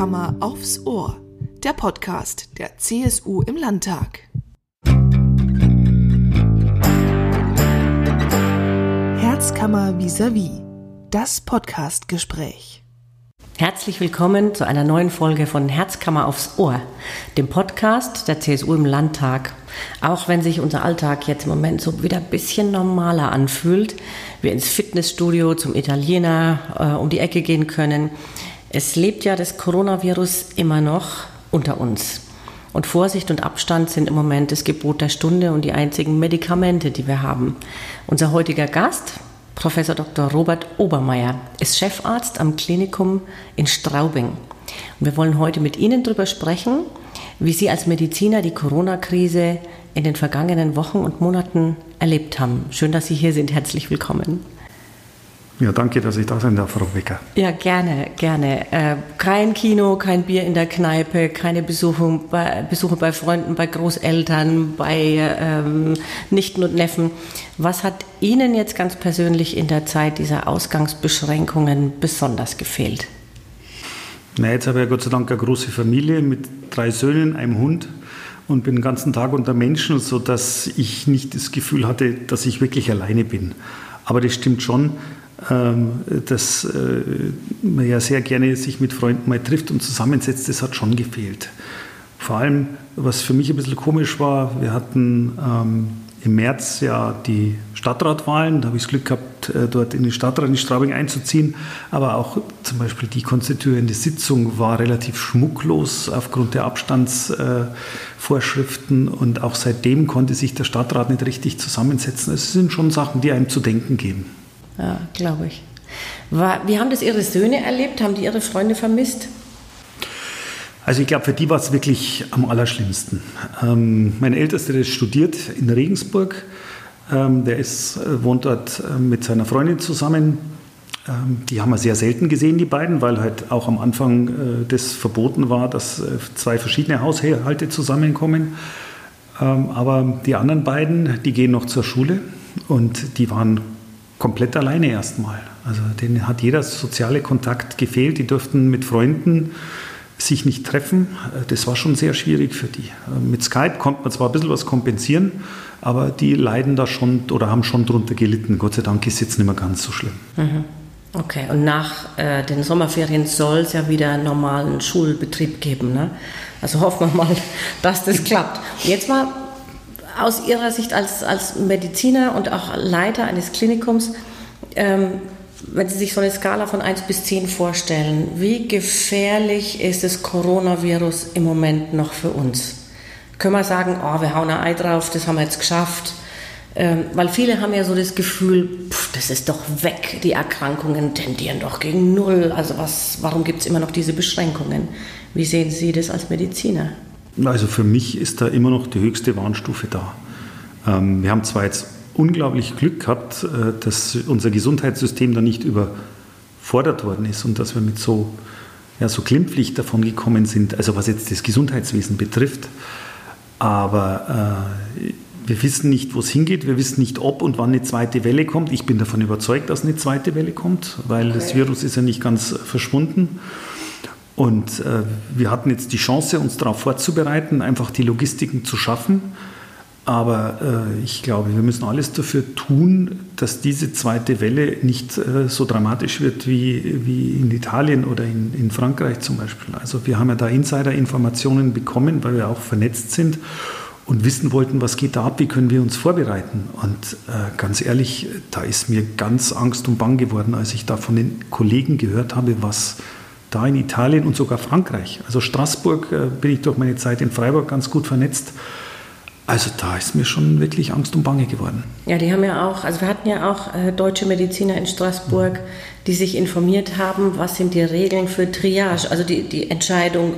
Herzkammer aufs Ohr, der Podcast der CSU im Landtag. Herzkammer vis-à-vis, das Podcastgespräch. Herzlich willkommen zu einer neuen Folge von Herzkammer aufs Ohr, dem Podcast der CSU im Landtag. Auch wenn sich unser Alltag jetzt im Moment so wieder ein bisschen normaler anfühlt, wir ins Fitnessstudio zum Italiener äh, um die Ecke gehen können, es lebt ja das Coronavirus immer noch unter uns. Und Vorsicht und Abstand sind im Moment das Gebot der Stunde und die einzigen Medikamente, die wir haben. Unser heutiger Gast, Professor Dr. Robert Obermeier, ist Chefarzt am Klinikum in Straubing. Und wir wollen heute mit Ihnen darüber sprechen, wie Sie als Mediziner die Corona-Krise in den vergangenen Wochen und Monaten erlebt haben. Schön, dass Sie hier sind. Herzlich willkommen. Ja, danke, dass ich da sein darf, Frau Becker. Ja, gerne, gerne. Äh, kein Kino, kein Bier in der Kneipe, keine Besuche bei, Besuche bei Freunden, bei Großeltern, bei ähm, Nichten und Neffen. Was hat Ihnen jetzt ganz persönlich in der Zeit dieser Ausgangsbeschränkungen besonders gefehlt? Na, jetzt habe ich ja Gott sei Dank eine große Familie mit drei Söhnen, einem Hund und bin den ganzen Tag unter Menschen, sodass ich nicht das Gefühl hatte, dass ich wirklich alleine bin. Aber das stimmt schon, dass äh, man ja sehr gerne sich mit Freunden mal trifft und zusammensetzt, das hat schon gefehlt. Vor allem, was für mich ein bisschen komisch war, wir hatten ähm, im März ja die Stadtratwahlen. Da habe ich das Glück gehabt, äh, dort in den Stadtrat in Straubing einzuziehen. Aber auch zum Beispiel die konstituierende Sitzung war relativ schmucklos aufgrund der Abstandsvorschriften. Und auch seitdem konnte sich der Stadtrat nicht richtig zusammensetzen. Es sind schon Sachen, die einem zu denken geben. Ja, glaube ich. War, wie haben das Ihre Söhne erlebt? Haben die Ihre Freunde vermisst? Also ich glaube, für die war es wirklich am allerschlimmsten. Ähm, mein Ältester der studiert in Regensburg. Ähm, der ist, äh, wohnt dort äh, mit seiner Freundin zusammen. Ähm, die haben wir sehr selten gesehen, die beiden, weil halt auch am Anfang äh, das verboten war, dass äh, zwei verschiedene Haushalte zusammenkommen. Ähm, aber die anderen beiden, die gehen noch zur Schule und die waren komplett alleine erstmal. Also denen hat jeder soziale Kontakt gefehlt. Die durften mit Freunden sich nicht treffen. Das war schon sehr schwierig für die. Mit Skype konnte man zwar ein bisschen was kompensieren, aber die leiden da schon oder haben schon drunter gelitten. Gott sei Dank ist es jetzt nicht mehr ganz so schlimm. Mhm. Okay, und nach äh, den Sommerferien soll es ja wieder einen normalen Schulbetrieb geben. Ne? Also hoffen wir mal, dass das klappt. Jetzt mal aus Ihrer Sicht als, als Mediziner und auch Leiter eines Klinikums, ähm, wenn Sie sich so eine Skala von 1 bis 10 vorstellen, wie gefährlich ist das Coronavirus im Moment noch für uns? Können wir sagen, oh, wir hauen ein Ei drauf, das haben wir jetzt geschafft? Ähm, weil viele haben ja so das Gefühl, pff, das ist doch weg, die Erkrankungen tendieren doch gegen Null. Also was, warum gibt es immer noch diese Beschränkungen? Wie sehen Sie das als Mediziner? Also für mich ist da immer noch die höchste Warnstufe da. Ähm, wir haben zwar jetzt unglaublich Glück gehabt, äh, dass unser Gesundheitssystem da nicht überfordert worden ist und dass wir mit so, ja, so glimpflich davon gekommen sind, also was jetzt das Gesundheitswesen betrifft. Aber äh, wir wissen nicht, wo es hingeht. Wir wissen nicht, ob und wann eine zweite Welle kommt. Ich bin davon überzeugt, dass eine zweite Welle kommt, weil okay. das Virus ist ja nicht ganz verschwunden. Und äh, wir hatten jetzt die Chance, uns darauf vorzubereiten, einfach die Logistiken zu schaffen. Aber äh, ich glaube, wir müssen alles dafür tun, dass diese zweite Welle nicht äh, so dramatisch wird wie, wie in Italien oder in, in Frankreich zum Beispiel. Also wir haben ja da Insider-Informationen bekommen, weil wir auch vernetzt sind und wissen wollten, was geht da ab, wie können wir uns vorbereiten. Und äh, ganz ehrlich, da ist mir ganz Angst und Bang geworden, als ich da von den Kollegen gehört habe, was da in Italien und sogar Frankreich. Also Straßburg äh, bin ich durch meine Zeit in Freiburg ganz gut vernetzt. Also da ist mir schon wirklich Angst und Bange geworden. Ja, die haben ja auch, also wir hatten ja auch äh, deutsche Mediziner in Straßburg, die sich informiert haben, was sind die Regeln für Triage, also die, die Entscheidung,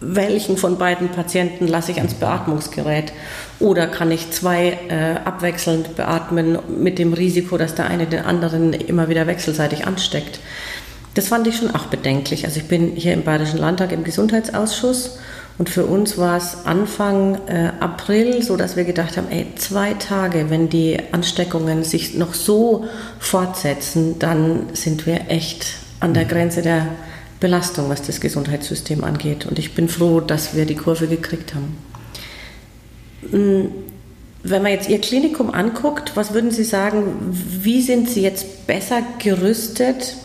welchen von beiden Patienten lasse ich ans Beatmungsgerät oder kann ich zwei äh, abwechselnd beatmen mit dem Risiko, dass der eine den anderen immer wieder wechselseitig ansteckt. Das fand ich schon auch bedenklich. Also ich bin hier im Bayerischen Landtag im Gesundheitsausschuss und für uns war es Anfang äh, April so, dass wir gedacht haben, ey, zwei Tage, wenn die Ansteckungen sich noch so fortsetzen, dann sind wir echt an der Grenze der Belastung, was das Gesundheitssystem angeht. Und ich bin froh, dass wir die Kurve gekriegt haben. Hm, wenn man jetzt Ihr Klinikum anguckt, was würden Sie sagen, wie sind Sie jetzt besser gerüstet?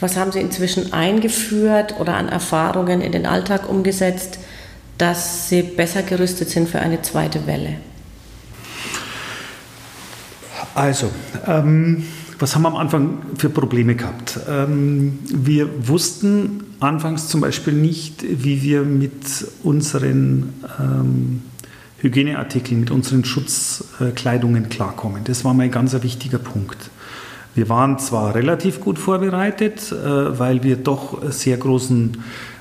Was haben Sie inzwischen eingeführt oder an Erfahrungen in den Alltag umgesetzt, dass Sie besser gerüstet sind für eine zweite Welle? Also, ähm, was haben wir am Anfang für Probleme gehabt? Ähm, wir wussten anfangs zum Beispiel nicht, wie wir mit unseren ähm, Hygieneartikeln, mit unseren Schutzkleidungen klarkommen. Das war mein ganz wichtiger Punkt. Wir waren zwar relativ gut vorbereitet, äh, weil wir doch sehr großen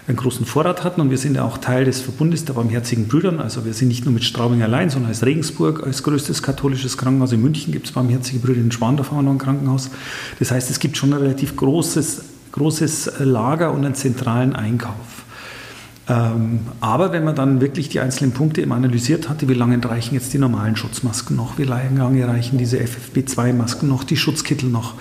einen großen Vorrat hatten und wir sind ja auch Teil des Verbundes der Barmherzigen Brüdern. Also wir sind nicht nur mit Straubing allein, sondern als Regensburg, als größtes katholisches Krankenhaus in München gibt es Barmherzige Brüder, in Schwandorf haben wir noch ein Krankenhaus. Das heißt, es gibt schon ein relativ großes, großes Lager und einen zentralen Einkauf. Ähm, aber wenn man dann wirklich die einzelnen Punkte eben analysiert hatte, wie lange reichen jetzt die normalen Schutzmasken noch, wie lange reichen diese FFP2-Masken noch, die Schutzkittel noch,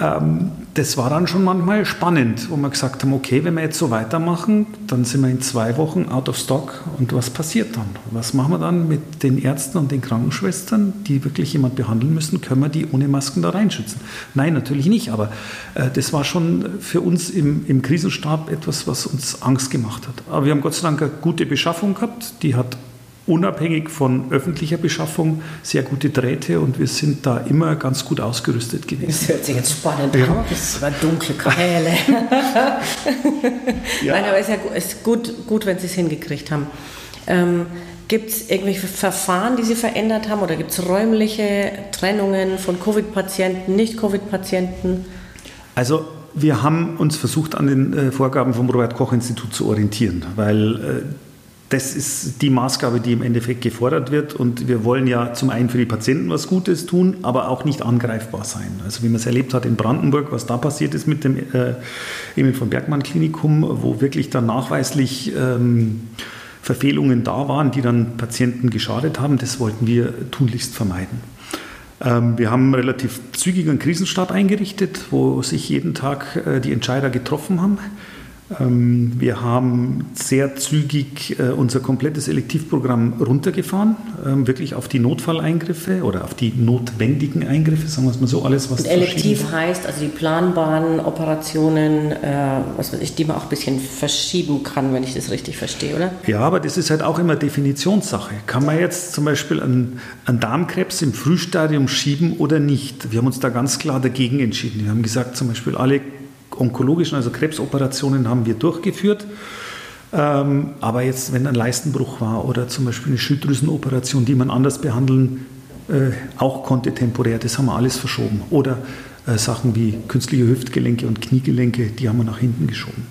ähm, das war dann schon manchmal spannend, wo wir gesagt haben, okay, wenn wir jetzt so weitermachen, dann sind wir in zwei Wochen out of stock und was passiert dann? Was machen wir dann mit den Ärzten und den Krankenschwestern, die wirklich jemand behandeln müssen? Können wir die ohne Masken da reinschützen? Nein, natürlich nicht, aber äh, das war schon für uns im, im Krisenstab etwas, was uns Angst gemacht hat. Aber wir haben Gott sei Dank eine gute Beschaffung gehabt, die hat unabhängig von öffentlicher Beschaffung sehr gute Drähte und wir sind da immer ganz gut ausgerüstet gewesen. Das hört sich jetzt spannend an. Ja. Das war dunkle Kanäle. ja. Nein, aber es ist ja ist gut, gut, wenn Sie es hingekriegt haben. Ähm, gibt es irgendwelche Verfahren, die Sie verändert haben oder gibt es räumliche Trennungen von Covid-Patienten, Nicht-Covid-Patienten? Also wir haben uns versucht, an den äh, Vorgaben vom Robert-Koch-Institut zu orientieren, weil äh, das ist die Maßgabe, die im Endeffekt gefordert wird. Und wir wollen ja zum einen für die Patienten was Gutes tun, aber auch nicht angreifbar sein. Also wie man es erlebt hat in Brandenburg, was da passiert ist mit dem äh, Emil von Bergmann Klinikum, wo wirklich dann nachweislich ähm, Verfehlungen da waren, die dann Patienten geschadet haben, das wollten wir tunlichst vermeiden. Ähm, wir haben relativ zügig einen Krisenstab eingerichtet, wo sich jeden Tag äh, die Entscheider getroffen haben wir haben sehr zügig äh, unser komplettes Elektivprogramm runtergefahren, ähm, wirklich auf die Notfalleingriffe oder auf die notwendigen Eingriffe, sagen wir es mal so, alles, was. Und elektiv heißt also die planbaren Operationen, äh, was weiß ich, die man auch ein bisschen verschieben kann, wenn ich das richtig verstehe, oder? Ja, aber das ist halt auch immer Definitionssache. Kann man jetzt zum Beispiel einen, einen Darmkrebs im Frühstadium schieben oder nicht? Wir haben uns da ganz klar dagegen entschieden. Wir haben gesagt, zum Beispiel alle onkologischen, also Krebsoperationen haben wir durchgeführt. Ähm, aber jetzt, wenn ein Leistenbruch war oder zum Beispiel eine Schilddrüsenoperation, die man anders behandeln äh, auch konnte temporär, das haben wir alles verschoben. Oder äh, Sachen wie künstliche Hüftgelenke und Kniegelenke, die haben wir nach hinten geschoben.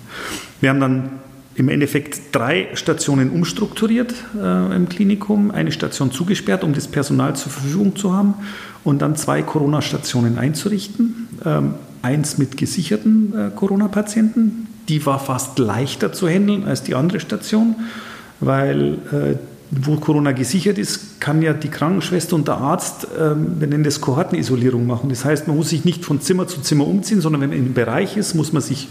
Wir haben dann im Endeffekt drei Stationen umstrukturiert äh, im Klinikum, eine Station zugesperrt, um das Personal zur Verfügung zu haben und dann zwei Corona-Stationen einzurichten. Ähm, eins mit gesicherten äh, Corona-Patienten. Die war fast leichter zu handeln als die andere Station, weil äh, wo Corona gesichert ist, kann ja die Krankenschwester und der Arzt, ähm, wir nennen das Kohortenisolierung machen. Das heißt, man muss sich nicht von Zimmer zu Zimmer umziehen, sondern wenn man im Bereich ist, muss man sich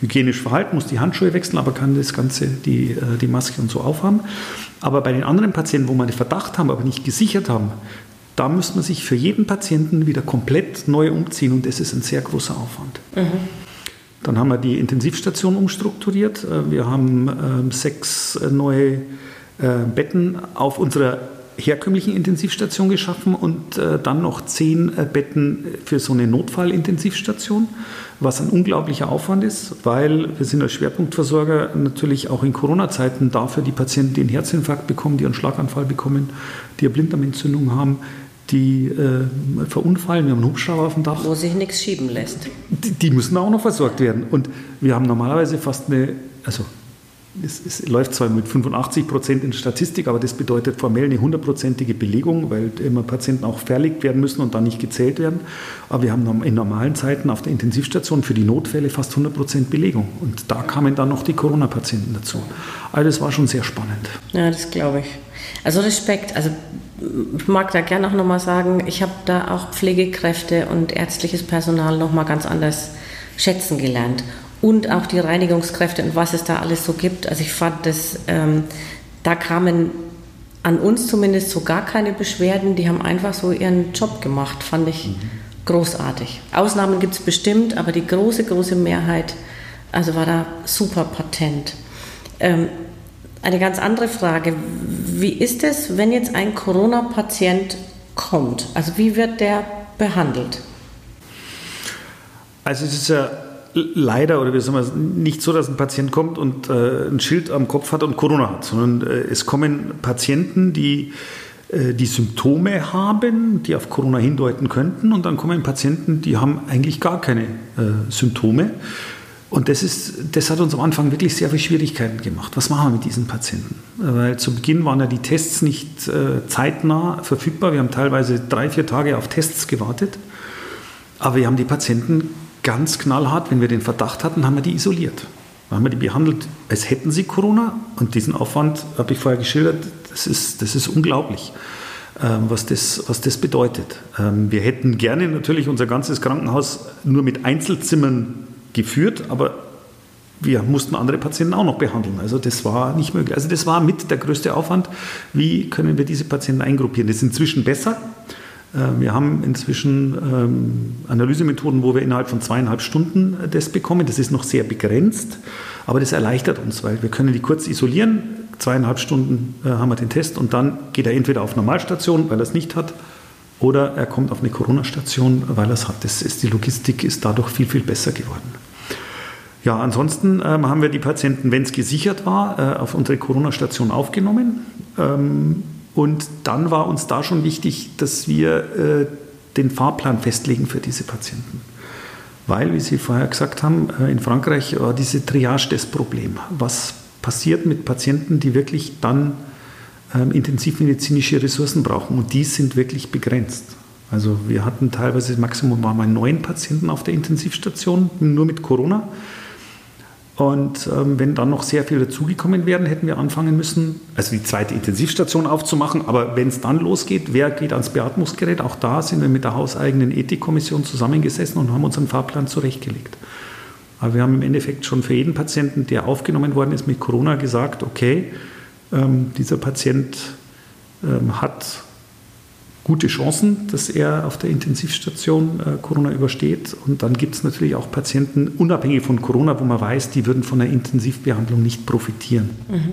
hygienisch verhalten, muss die Handschuhe wechseln, aber kann das Ganze, die, äh, die Maske und so aufhaben. Aber bei den anderen Patienten, wo man den Verdacht haben, aber nicht gesichert haben, da muss man sich für jeden Patienten wieder komplett neu umziehen und das ist ein sehr großer Aufwand. Mhm. Dann haben wir die Intensivstation umstrukturiert. Äh, wir haben ähm, sechs äh, neue äh, Betten auf unserer herkömmlichen Intensivstation geschaffen und dann noch zehn Betten für so eine Notfallintensivstation, was ein unglaublicher Aufwand ist, weil wir sind als Schwerpunktversorger natürlich auch in Corona-Zeiten dafür die Patienten, die einen Herzinfarkt bekommen, die einen Schlaganfall bekommen, die eine Blinddarmentzündung haben, die äh, verunfallen. Wir haben einen Hubschrauber auf dem Dach. Wo sich nichts schieben lässt. Die, die, müssen auch noch versorgt werden. Und wir haben normalerweise fast eine, also es, es läuft zwar mit 85 Prozent in Statistik, aber das bedeutet formell eine hundertprozentige Belegung, weil immer Patienten auch verlegt werden müssen und dann nicht gezählt werden. Aber wir haben in normalen Zeiten auf der Intensivstation für die Notfälle fast 100 Prozent Belegung. Und da kamen dann noch die Corona-Patienten dazu. Also das war schon sehr spannend. Ja, das glaube ich. Also Respekt. Also mag da gerne auch nochmal sagen, ich habe da auch Pflegekräfte und ärztliches Personal nochmal ganz anders schätzen gelernt. und auch die Reinigungskräfte und was es da alles so gibt. Also ich fand das, ähm, da kamen an uns zumindest so gar keine Beschwerden. Die haben einfach so ihren Job gemacht, fand ich mhm. großartig. Ausnahmen gibt es bestimmt, aber die große, große Mehrheit, also war da super patent. Ähm, eine ganz andere Frage. Wie ist es, wenn jetzt ein Corona-Patient kommt? Also wie wird der behandelt? Also es ist ja leider oder wie sagen wir nicht so, dass ein Patient kommt und äh, ein Schild am Kopf hat und Corona hat, sondern äh, es kommen Patienten, die äh, die Symptome haben, die auf Corona hindeuten könnten und dann kommen Patienten, die haben eigentlich gar keine äh, Symptome und das, ist, das hat uns am Anfang wirklich sehr viele Schwierigkeiten gemacht. Was machen wir mit diesen Patienten? Weil zu Beginn waren ja die Tests nicht äh, zeitnah verfügbar. Wir haben teilweise drei, vier Tage auf Tests gewartet. Aber wir haben die Patienten ganz knallhart, wenn wir den Verdacht hatten, haben wir die isoliert. Dann haben wir die behandelt, als hätten sie Corona. Und diesen Aufwand habe ich vorher geschildert. Das ist, das ist unglaublich, ähm, was, das, was das bedeutet. Ähm, wir hätten gerne natürlich unser ganzes Krankenhaus nur mit Einzelzimmern geführt, aber wir mussten andere Patienten auch noch behandeln. Also das war nicht möglich. Also das war mit der größte Aufwand. Wie können wir diese Patienten eingruppieren? Das ist inzwischen besser. Äh, wir haben inzwischen ähm, Analysemethoden, wo wir innerhalb von zweieinhalb Stunden das bekommen. Das ist noch sehr begrenzt, aber das erleichtert uns, weil wir können die kurz isolieren. Zweieinhalb Stunden äh, haben wir den Test und dann geht er entweder auf Normalstation, weil er es nicht hat, oder er kommt auf eine Corona-Station, weil er es hat. Das ist, die Logistik ist dadurch viel, viel besser geworden. Ja, ansonsten ähm, haben wir die Patienten, wenn es gesichert war, äh, auf unsere Corona-Station aufgenommen. Ähm, und dann war uns da schon wichtig, dass wir äh, den Fahrplan festlegen für diese Patienten. Weil, wie Sie vorher gesagt haben, äh, in Frankreich war diese Triage das Problem. Was passiert mit Patienten, die wirklich dann ähm, intensivmedizinische Ressourcen brauchen? Und die sind wirklich begrenzt. Also wir hatten teilweise, Maximum waren mal neun Patienten auf der Intensivstation, nur mit Corona. Und ähm, wenn dann noch sehr viele dazugekommen wären, hätten wir anfangen müssen, also die zweite Intensivstation aufzumachen. Aber wenn es dann losgeht, wer geht ans Beatmungsgerät? Auch da sind wir mit der hauseigenen Ethikkommission zusammengesessen und haben unseren Fahrplan zurechtgelegt. Aber wir haben im Endeffekt schon für jeden Patienten, der aufgenommen worden ist mit Corona, gesagt, okay, ähm, dieser Patient ähm, hat gute Chancen, dass er auf der Intensivstation äh, Corona übersteht. Und dann gibt es natürlich auch Patienten, unabhängig von Corona, wo man weiß, die würden von der Intensivbehandlung nicht profitieren. Mhm.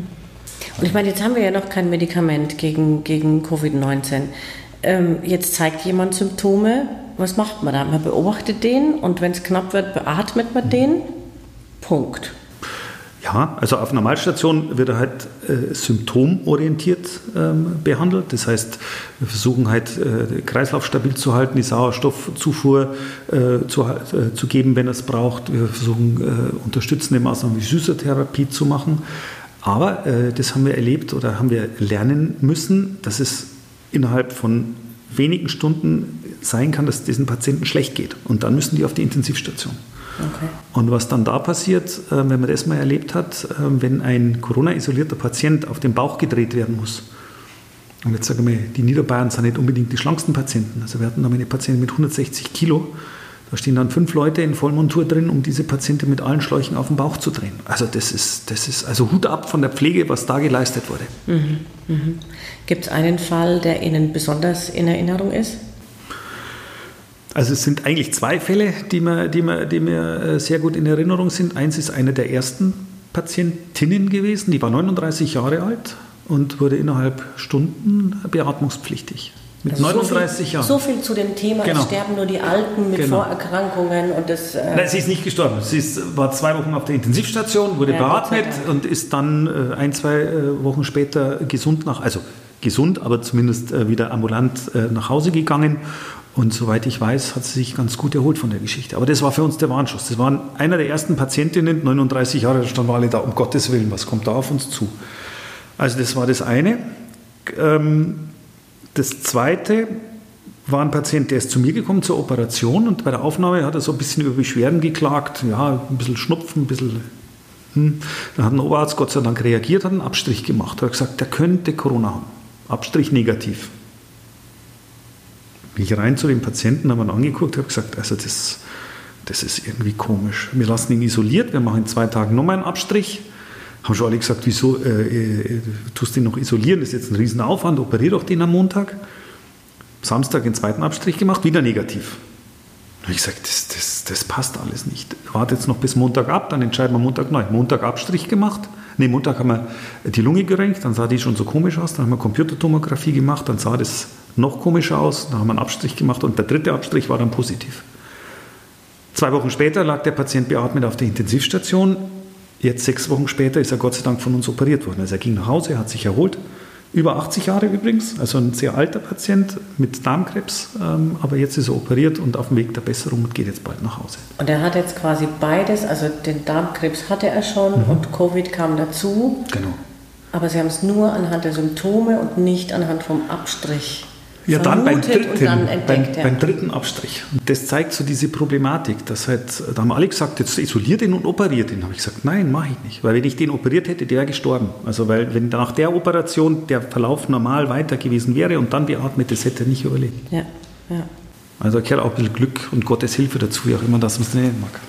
Und ich meine, jetzt haben wir ja noch kein Medikament gegen, gegen Covid-19. Ähm, jetzt zeigt jemand Symptome. Was macht man da? Man beobachtet den und wenn es knapp wird, beatmet man den. Punkt. Ja, also auf Normalstation wird er halt äh, symptomorientiert ähm, behandelt. Das heißt, wir versuchen halt, äh, Kreislauf stabil zu halten, die Sauerstoffzufuhr äh, zu, äh, zu geben, wenn er es braucht. Wir versuchen, äh, unterstützende Maßnahmen wie Physiotherapie zu machen. Aber äh, das haben wir erlebt oder haben wir lernen müssen, dass es innerhalb von wenigen Stunden sein kann, dass diesen Patienten schlecht geht. Und dann müssen die auf die Intensivstation. Okay. Und was dann da passiert, äh, wenn man das mal erlebt hat, äh, wenn ein Corona-isolierter Patient auf den Bauch gedreht werden muss. Und jetzt sagen wir, die Niederbayern sind nicht unbedingt die schlanksten Patienten. Also wir hatten da eine Patientin mit 160 Kilo. Da stehen dann fünf Leute in Vollmontur drin, um diese Patientin mit allen Schläuchen auf den Bauch zu drehen. Also das ist, das ist also Hut ab von der Pflege, was da geleistet wurde. Mhm, mhm. Gibt es einen Fall, der Ihnen besonders in Erinnerung ist? Also es sind eigentlich zwei Fälle, die mir, die mir, die mir äh, sehr gut in Erinnerung sind. Eins ist eine der ersten Patientinnen gewesen, die war 39 Jahre alt und wurde innerhalb Stunden beatmungspflichtig. Mit also 39 so viel, Jahren. So viel zu dem Thema, genau. es sterben nur die Alten mit genau. Vorerkrankungen und das. Äh Nein, sie ist nicht gestorben. Sie ist, war zwei Wochen auf der Intensivstation, wurde ja, beatmet und ist dann äh, ein, zwei äh, Wochen später gesund nach, also gesund, aber zumindest wieder ambulant nach Hause gegangen und soweit ich weiß, hat sie sich ganz gut erholt von der Geschichte. Aber das war für uns der Warnschuss. Das war einer der ersten Patientinnen, 39 Jahre, da standen wir alle da, um Gottes Willen, was kommt da auf uns zu? Also das war das eine. Ähm, das zweite war ein Patient, der ist zu mir gekommen zur Operation und bei der Aufnahme hat er so ein bisschen über Beschwerden geklagt, ja, ein bisschen Schnupfen, ein bisschen. Hm. Dann hat ein Oberarzt Gott sei Dank reagiert, hat einen Abstrich gemacht, hat gesagt, der könnte Corona haben. Abstrich negativ bin ich rein zu dem Patienten, habe ihn angeguckt, habe gesagt, also das, das ist irgendwie komisch. Wir lassen ihn isoliert, wir machen in zwei Tagen nochmal einen Abstrich. Haben schon alle gesagt, wieso äh, äh, tust du ihn noch isolieren? Das ist jetzt ein Riesenaufwand, operier doch den am Montag. Samstag den zweiten Abstrich gemacht, wieder negativ. Habe ich gesagt, das, das, das passt alles nicht. Warte jetzt noch bis Montag ab, dann entscheiden wir Montag neu. Montag Abstrich gemacht. Ne, Montag haben wir die Lunge gerenkt, dann sah die schon so komisch aus. Dann haben wir Computertomographie gemacht, dann sah das noch komischer aus. Dann haben wir einen Abstrich gemacht und der dritte Abstrich war dann positiv. Zwei Wochen später lag der Patient beatmet auf der Intensivstation. Jetzt sechs Wochen später ist er Gott sei Dank von uns operiert worden. Also er ging nach Hause, hat sich erholt. Über 80 Jahre übrigens, also ein sehr alter Patient mit Darmkrebs, ähm, aber jetzt ist er operiert und auf dem Weg der Besserung und geht jetzt bald nach Hause. Und er hat jetzt quasi beides, also den Darmkrebs hatte er schon mhm. und Covid kam dazu. Genau. Aber Sie haben es nur anhand der Symptome und nicht anhand vom Abstrich ja, dann beim dritten, dann entdeckt, beim, ja. beim, dritten Abstrich. Und das zeigt so diese Problematik. Dass halt, da haben alle gesagt, jetzt isoliert ihn und operiert ihn. Da habe ich gesagt, nein, mache ich nicht. Weil wenn ich den operiert hätte, der wäre gestorben. Also weil wenn nach der Operation der Verlauf normal weiter gewesen wäre und dann beatmet, das hätte er nicht überlebt. Ja, ja. Also er gehört auch ein bisschen Glück und Gottes Hilfe dazu, wie auch immer das man es nennen mag.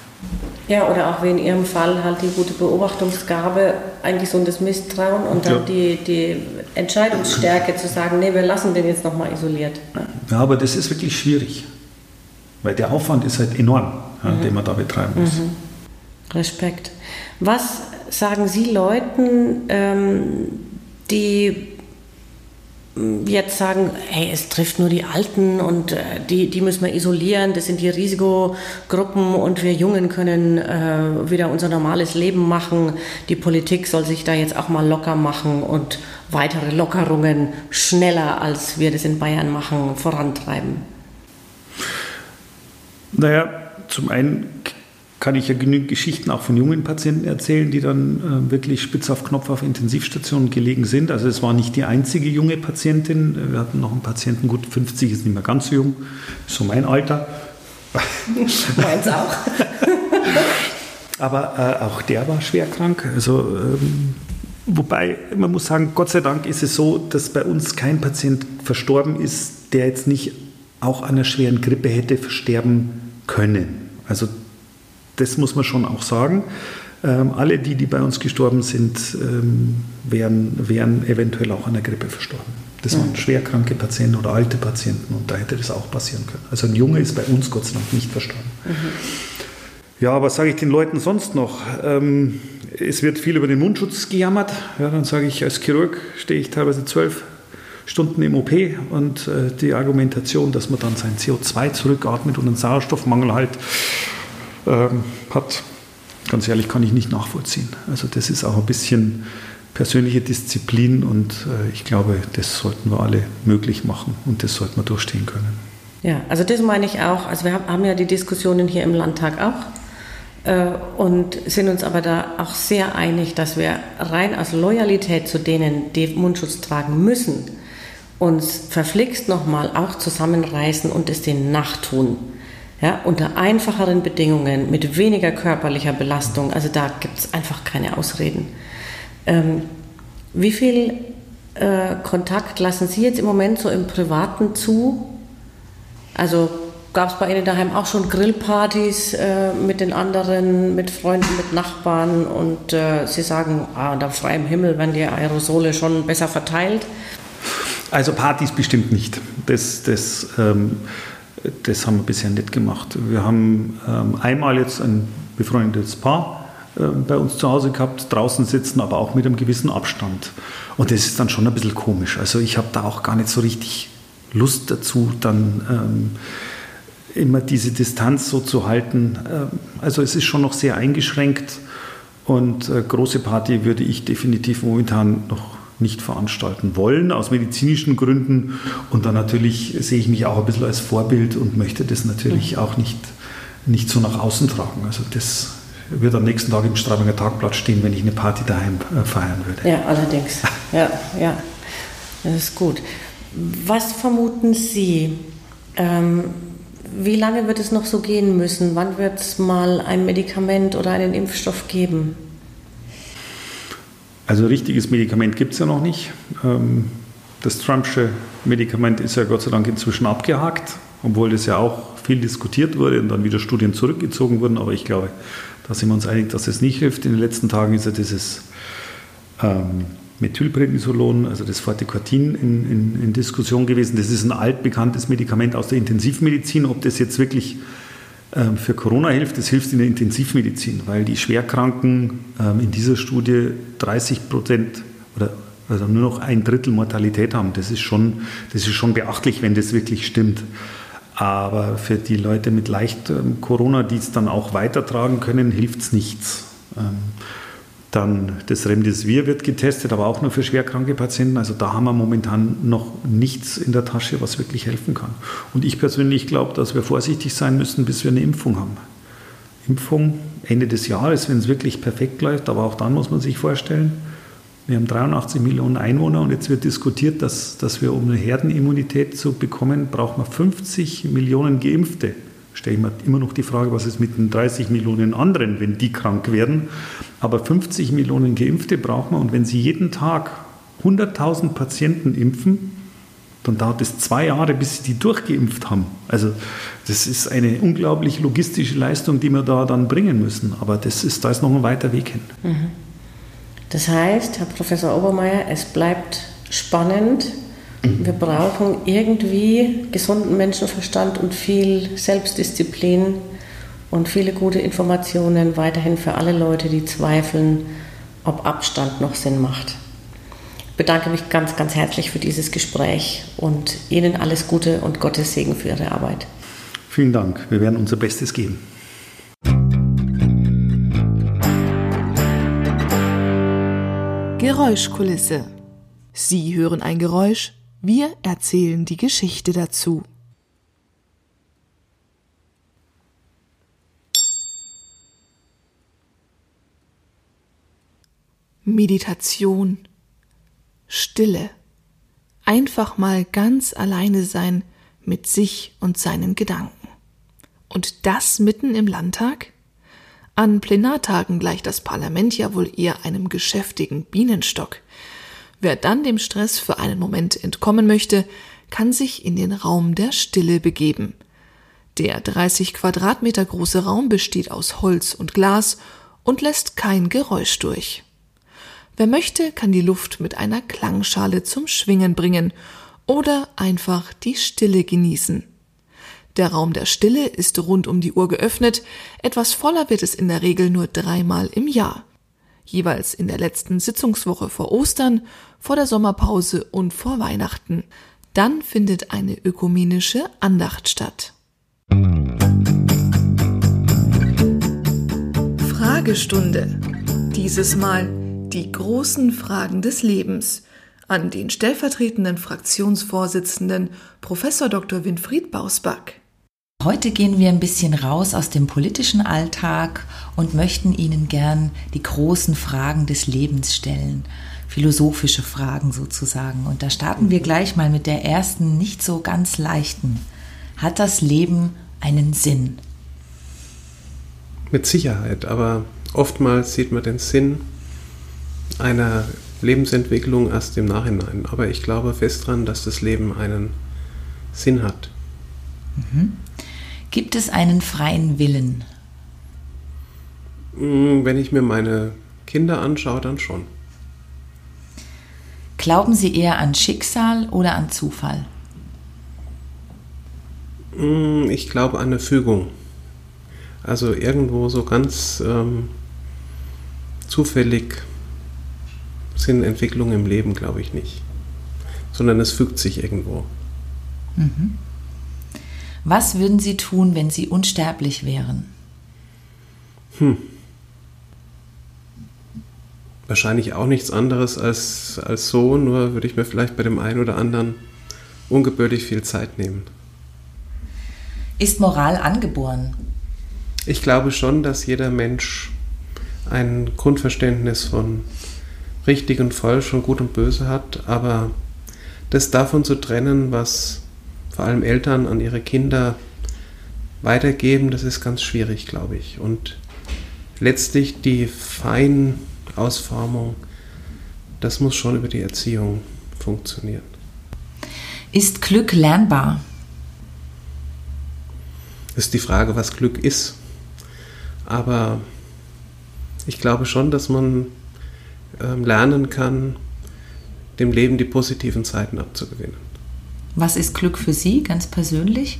Ja, oder auch wie in Ihrem Fall halt die gute Beobachtungsgabe, ein gesundes Misstrauen und dann ja. die, die Entscheidungsstärke zu sagen, nee, wir lassen den jetzt nochmal isoliert. Ja, aber das ist wirklich schwierig, weil der Aufwand ist halt enorm, mhm. den man da betreiben muss. Mhm. Respekt. Was sagen Sie Leuten, ähm, die jetzt sagen, hey, es trifft nur die Alten und äh, die, die müssen wir isolieren, das sind die Risikogruppen und wir Jungen können äh, wieder unser normales Leben machen. Die Politik soll sich da jetzt auch mal locker machen und weitere Lockerungen schneller, als wir das in Bayern machen, vorantreiben. Naja, zum einen kann ich ja genügend Geschichten auch von jungen Patienten erzählen, die dann äh, wirklich spitz auf Knopf auf Intensivstationen gelegen sind. Also es war nicht die einzige junge Patientin. Wir hatten noch einen Patienten, gut 50, ist nicht mehr ganz so jung, so mein Alter. Meins auch. Aber äh, auch der war schwer krank. Also, ähm, wobei, man muss sagen, Gott sei Dank ist es so, dass bei uns kein Patient verstorben ist, der jetzt nicht auch an einer schweren Grippe hätte versterben können. Also das muss man schon auch sagen. Ähm, alle die, die bei uns gestorben sind, ähm, wären, wären eventuell auch an der Grippe verstorben. Das waren schwerkranke Patienten oder alte Patienten und da hätte das auch passieren können. Also ein Junge ist bei uns Gott sei Dank nicht verstorben. Mhm. Ja, was sage ich den Leuten sonst noch? Ähm, es wird viel über den Mundschutz gejammert. Ja, dann sage ich, als Chirurg stehe ich teilweise zwölf Stunden im OP und äh, die Argumentation, dass man dann sein CO2 zurückatmet und einen Sauerstoffmangel halt ähm, hat, ganz ehrlich, kann ich nicht nachvollziehen. Also das ist auch ein bisschen persönliche Disziplin und äh, ich glaube, das sollten wir alle möglich machen und das sollten wir durchstehen können. Ja, also das meine ich auch. Also wir haben ja die Diskussionen hier im Landtag auch äh, und sind uns aber da auch sehr einig, dass wir rein aus Loyalität zu denen, die Mundschutz tragen müssen, uns verflixt nochmal auch zusammenreißen und es denen nachtun ja, unter einfacheren Bedingungen, mit weniger körperlicher Belastung. Also da gibt es einfach keine Ausreden. Ähm, wie viel äh, Kontakt lassen Sie jetzt im Moment so im Privaten zu? Also gab es bei Ihnen daheim auch schon Grillpartys äh, mit den anderen, mit Freunden, mit Nachbarn und äh, Sie sagen, ah, unter freiem Himmel werden die Aerosole schon besser verteilt? Also Partys bestimmt nicht. Das, das ähm, das haben wir bisher nicht gemacht. Wir haben ähm, einmal jetzt ein befreundetes Paar äh, bei uns zu Hause gehabt, draußen sitzen, aber auch mit einem gewissen Abstand. Und das ist dann schon ein bisschen komisch. Also ich habe da auch gar nicht so richtig Lust dazu, dann ähm, immer diese Distanz so zu halten. Ähm, also es ist schon noch sehr eingeschränkt und äh, große Party würde ich definitiv momentan noch nicht veranstalten wollen, aus medizinischen Gründen. Und dann natürlich sehe ich mich auch ein bisschen als Vorbild und möchte das natürlich auch nicht, nicht so nach außen tragen. Also das wird am nächsten Tag im Straubinger Tagblatt stehen, wenn ich eine Party daheim äh, feiern würde. Ja, allerdings. Ja, ja. Das ist gut. Was vermuten Sie? Ähm, wie lange wird es noch so gehen müssen? Wann wird es mal ein Medikament oder einen Impfstoff geben? Also richtiges Medikament gibt es ja noch nicht. Ähm, das Trumpsche Medikament ist ja Gott sei Dank inzwischen abgehakt, obwohl das ja auch viel diskutiert wurde und dann wieder Studien zurückgezogen wurden. Aber ich glaube, da sind wir uns einig, dass es nicht hilft. In den letzten Tagen ist ja dieses ähm, Methylprednisolon, also das Fortiquatin, in, in, in, Diskussion gewesen. Das ist ein altbekanntes Medikament aus der Intensivmedizin. Ob das jetzt wirklich für Corona hilft, das hilft in der Intensivmedizin, weil die Schwerkranken ähm, in dieser Studie 30 Prozent oder also nur noch ein Drittel Mortalität haben. Das ist schon, das ist schon beachtlich, wenn das wirklich stimmt. Aber für die Leute mit leicht ähm, Corona, die es dann auch weitertragen können, hilft es nichts. Dann das Remdesivir wird getestet, aber auch nur für schwerkranke Patienten. Also da haben wir momentan noch nichts in der Tasche, was wirklich helfen kann. Und ich persönlich glaube, dass wir vorsichtig sein müssen, bis wir eine Impfung haben. Impfung Ende des Jahres, wenn es wirklich perfekt läuft, aber auch dann muss man sich vorstellen, wir haben 83 Millionen Einwohner und jetzt wird diskutiert, dass, dass wir, um eine Herdenimmunität zu bekommen, brauchen wir 50 Millionen Geimpfte. Stelle ich mir immer noch die Frage, was ist mit den 30 Millionen anderen, wenn die krank werden. Aber 50 Millionen Geimpfte brauchen wir und wenn Sie jeden Tag 100.000 Patienten impfen, dann dauert es zwei Jahre, bis sie die durchgeimpft haben. Also das ist eine unglaublich logistische Leistung, die wir da dann bringen müssen. Aber das ist, da ist noch ein weiter Weg hin. Mhm. Das heißt, Herr Professor Obermeier, es bleibt spannend. Wir brauchen irgendwie gesunden Menschenverstand und viel Selbstdisziplin und viele gute Informationen weiterhin für alle Leute, die zweifeln, ob Abstand noch Sinn macht. Ich bedanke mich ganz, ganz herzlich für dieses Gespräch und Ihnen alles Gute und Gottes Segen für Ihre Arbeit. Vielen Dank. Wir werden unser Bestes geben. Geräuschkulisse. Sie hören ein Geräusch, wir erzählen die Geschichte dazu. Meditation, Stille, einfach mal ganz alleine sein mit sich und seinen Gedanken. Und das mitten im Landtag? An Plenartagen gleicht das Parlament ja wohl eher einem geschäftigen Bienenstock. Wer dann dem Stress für einen Moment entkommen möchte, kann sich in den Raum der Stille begeben. Der 30 Quadratmeter große Raum besteht aus Holz und Glas und lässt kein Geräusch durch. Wer möchte, kann die Luft mit einer Klangschale zum Schwingen bringen oder einfach die Stille genießen. Der Raum der Stille ist rund um die Uhr geöffnet, etwas voller wird es in der Regel nur dreimal im Jahr. Jeweils in der letzten Sitzungswoche vor Ostern, vor der Sommerpause und vor Weihnachten. Dann findet eine ökumenische Andacht statt. Fragestunde. Dieses Mal die großen Fragen des Lebens an den stellvertretenden Fraktionsvorsitzenden Prof. Dr. Winfried Bausback. Heute gehen wir ein bisschen raus aus dem politischen Alltag und möchten Ihnen gern die großen Fragen des Lebens stellen. Philosophische Fragen sozusagen. Und da starten wir gleich mal mit der ersten, nicht so ganz leichten. Hat das Leben einen Sinn? Mit Sicherheit, aber oftmals sieht man den Sinn einer Lebensentwicklung erst im Nachhinein. Aber ich glaube fest daran, dass das Leben einen Sinn hat. Mhm. Gibt es einen freien Willen? Mm, wenn ich mir meine Kinder anschaue, dann schon. Glauben Sie eher an Schicksal oder an Zufall? Mm, ich glaube an eine Fügung. Also irgendwo so ganz ähm, zufällig sind Entwicklungen im Leben, glaube ich nicht. Sondern es fügt sich irgendwo. Mhm. Was würden Sie tun, wenn Sie unsterblich wären? Hm. Wahrscheinlich auch nichts anderes als, als so, nur würde ich mir vielleicht bei dem einen oder anderen ungebürtig viel Zeit nehmen. Ist Moral angeboren? Ich glaube schon, dass jeder Mensch ein Grundverständnis von richtig und falsch und gut und böse hat, aber das davon zu trennen, was vor allem Eltern an ihre Kinder weitergeben, das ist ganz schwierig, glaube ich. Und letztlich die Feinausformung, das muss schon über die Erziehung funktionieren. Ist Glück lernbar? ist die Frage, was Glück ist. Aber ich glaube schon, dass man ähm, lernen kann, dem Leben die positiven Zeiten abzugewinnen. Was ist Glück für Sie ganz persönlich?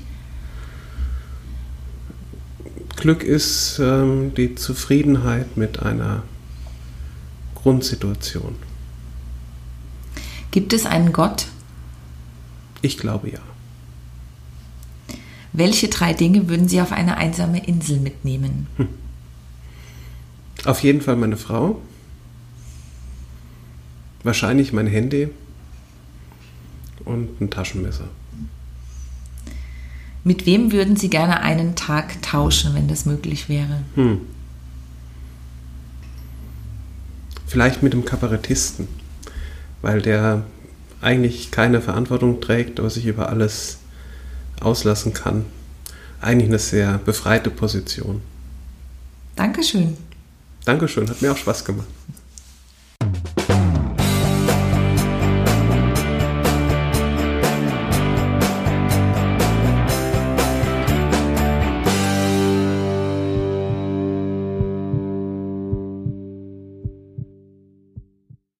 Glück ist ähm, die Zufriedenheit mit einer Grundsituation. Gibt es einen Gott? Ich glaube ja. Welche drei Dinge würden Sie auf eine einsame Insel mitnehmen? Hm. Auf jeden Fall meine Frau. Wahrscheinlich mein Handy und ein Taschenmesser. Mit wem würden Sie gerne einen Tag tauschen, wenn das möglich wäre? Hm. Vielleicht mit dem Kabarettisten, weil der eigentlich keine Verantwortung trägt, aber sich über alles auslassen kann. Eigentlich eine sehr befreite Position. Dankeschön. Dankeschön, hat mir auch Spaß gemacht.